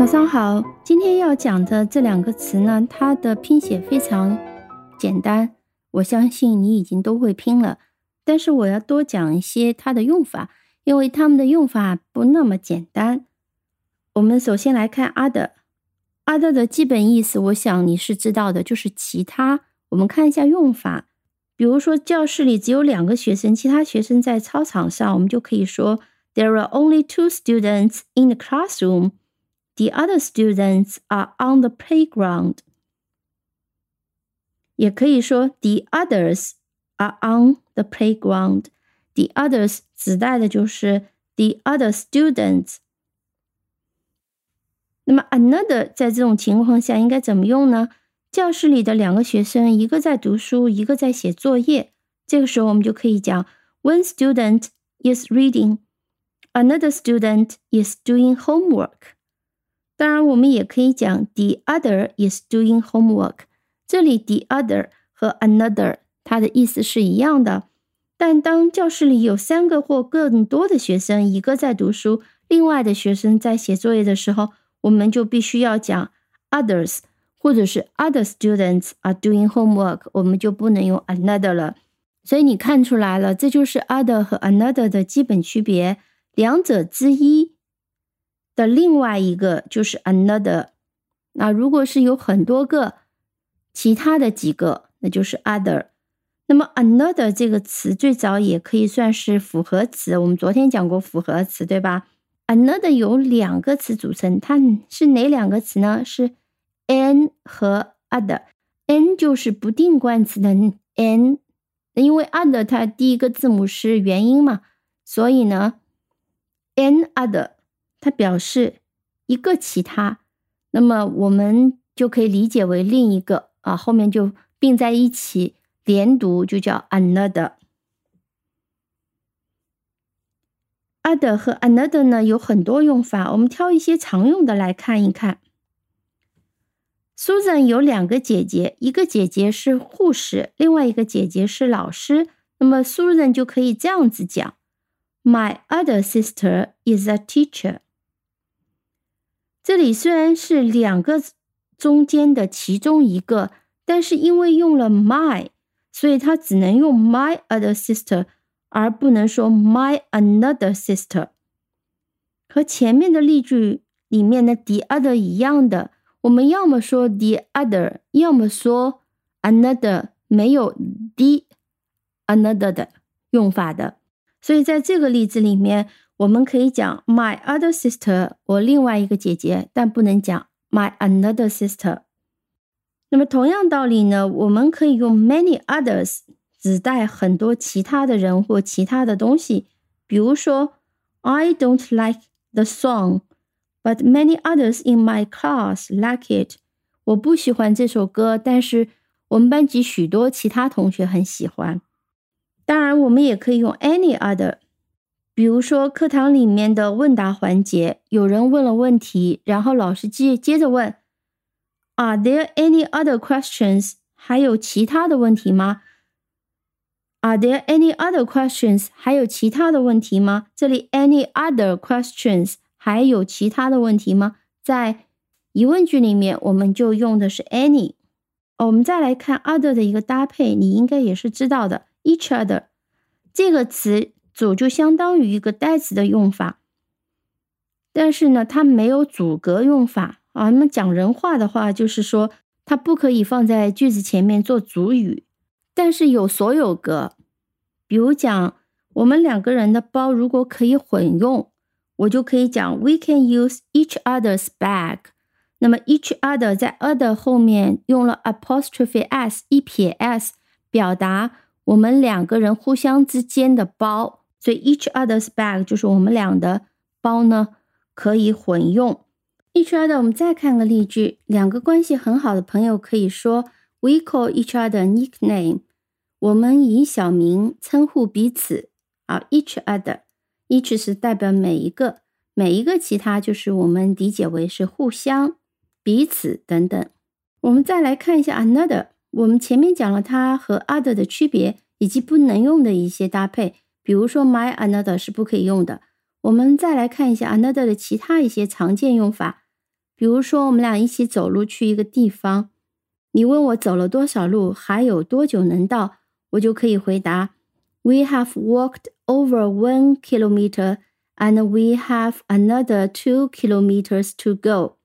早上好，今天要讲的这两个词呢，它的拼写非常简单，我相信你已经都会拼了。但是我要多讲一些它的用法，因为它们的用法不那么简单。我们首先来看 other，other 的基本意思，我想你是知道的，就是其他。我们看一下用法，比如说教室里只有两个学生，其他学生在操场上，我们就可以说 There are only two students in the classroom. The other students are on the playground. 也可以说 The others are on the playground. The others 指代的就是 the other students。那么 another 在这种情况下应该怎么用呢？教室里的两个学生，一个在读书，一个在写作业。这个时候我们就可以讲 One student is reading, another student is doing homework. 当然，我们也可以讲 the other is doing homework。这里 the other 和 another 它的意思是一样的。但当教室里有三个或更多的学生，一个在读书，另外的学生在写作业的时候，我们就必须要讲 others，或者是 other students are doing homework，我们就不能用 another 了。所以你看出来了，这就是 other 和 another 的基本区别，两者之一。的另外一个就是 another，那如果是有很多个其他的几个，那就是 other。那么 another 这个词最早也可以算是复合词，我们昨天讲过复合词，对吧？another 有两个词组成，它是哪两个词呢？是 an 和 other，an 就是不定冠词的 an，因为 other 它第一个字母是元音嘛，所以呢 an other。它表示一个其他，那么我们就可以理解为另一个啊，后面就并在一起连读，就叫 another。other 和 another 呢有很多用法，我们挑一些常用的来看一看。Susan 有两个姐姐，一个姐姐是护士，另外一个姐姐是老师。那么 Susan 就可以这样子讲：My other sister is a teacher。这里虽然是两个中间的其中一个，但是因为用了 my，所以它只能用 my other sister，而不能说 my another sister。和前面的例句里面的 the other 一样的，我们要么说 the other，要么说 another，没有 the another 的用法的。所以在这个例子里面。我们可以讲 my other sister，我另外一个姐姐，但不能讲 my another sister。那么同样道理呢，我们可以用 many others 指代很多其他的人或其他的东西。比如说，I don't like the song，but many others in my class like it。我不喜欢这首歌，但是我们班级许多其他同学很喜欢。当然，我们也可以用 any other。比如说，课堂里面的问答环节，有人问了问题，然后老师接接着问：“Are there any other questions？” 还有其他的问题吗？“Are there any other questions？” 还有其他的问题吗？这里 “any other questions” 还有其他的问题吗？在疑问句里面，我们就用的是 “any”。我们再来看 “other” 的一个搭配，你应该也是知道的，“each other” 这个词。组就相当于一个代词的用法，但是呢，它没有阻隔用法啊。那么讲人话的话，就是说它不可以放在句子前面做主语，但是有所有格。比如讲我们两个人的包如果可以混用，我就可以讲 We can use each other's bag。那么 each other 在 other 后面用了 apostrophe s 一撇 s，表达我们两个人互相之间的包。所以 each other's bag 就是我们俩的包呢，可以混用。each other，我们再看个例句：两个关系很好的朋友可以说 We call each other nickname。我们以小名称呼彼此。啊，each other，each 是代表每一个，每一个其他就是我们理解为是互相、彼此等等。我们再来看一下 another。我们前面讲了它和 other 的区别，以及不能用的一些搭配。比如说，my another 是不可以用的。我们再来看一下 another 的其他一些常见用法，比如说，我们俩一起走路去一个地方，你问我走了多少路，还有多久能到，我就可以回答：We have walked over one kilometer and we have another two kilometers to go。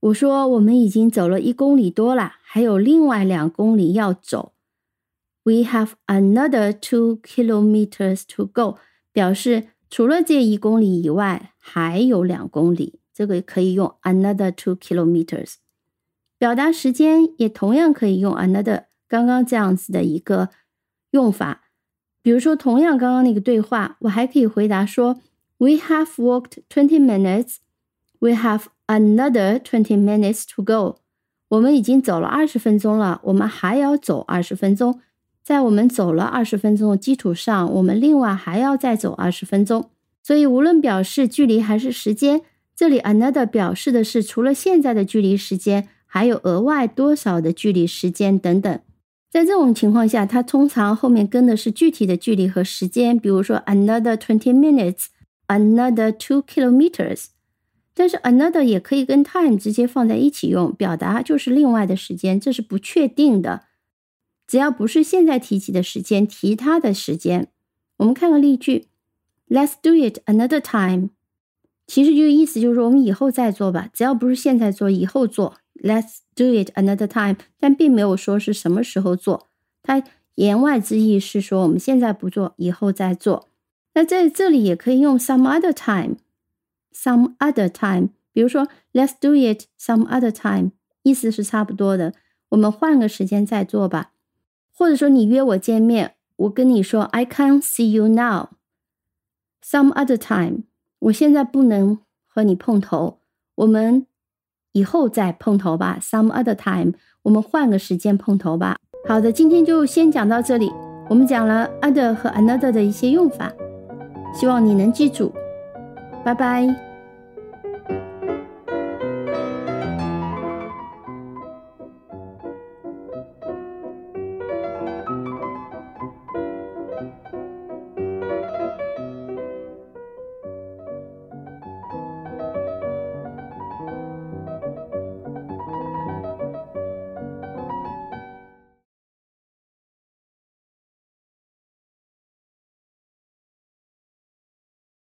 我说我们已经走了一公里多了，还有另外两公里要走。We have another two kilometers to go，表示除了这一公里以外，还有两公里。这个可以用 another two kilometers，表达时间也同样可以用 another 刚刚这样子的一个用法。比如说，同样刚刚那个对话，我还可以回答说：We have walked twenty minutes. We have another twenty minutes to go. 我们已经走了二十分钟了，我们还要走二十分钟。在我们走了二十分钟的基础上，我们另外还要再走二十分钟。所以，无论表示距离还是时间。这里 another 表示的是除了现在的距离时间，还有额外多少的距离时间等等。在这种情况下，它通常后面跟的是具体的距离和时间，比如说 another twenty minutes，another two kilometers。但是 another 也可以跟 time 直接放在一起用，表达就是另外的时间，这是不确定的。只要不是现在提起的时间，提他的时间。我们看个例句：Let's do it another time。其实就意思就是说，我们以后再做吧，只要不是现在做，以后做。Let's do it another time，但并没有说是什么时候做。它言外之意是说，我们现在不做，以后再做。那在这里也可以用 some other time，some other time。比如说，Let's do it some other time，意思是差不多的。我们换个时间再做吧。或者说，你约我见面，我跟你说，I can't see you now，some other time。我现在不能和你碰头，我们以后再碰头吧。Some other time，我们换个时间碰头吧。好的，今天就先讲到这里。我们讲了 other 和 another 的一些用法，希望你能记住。拜拜。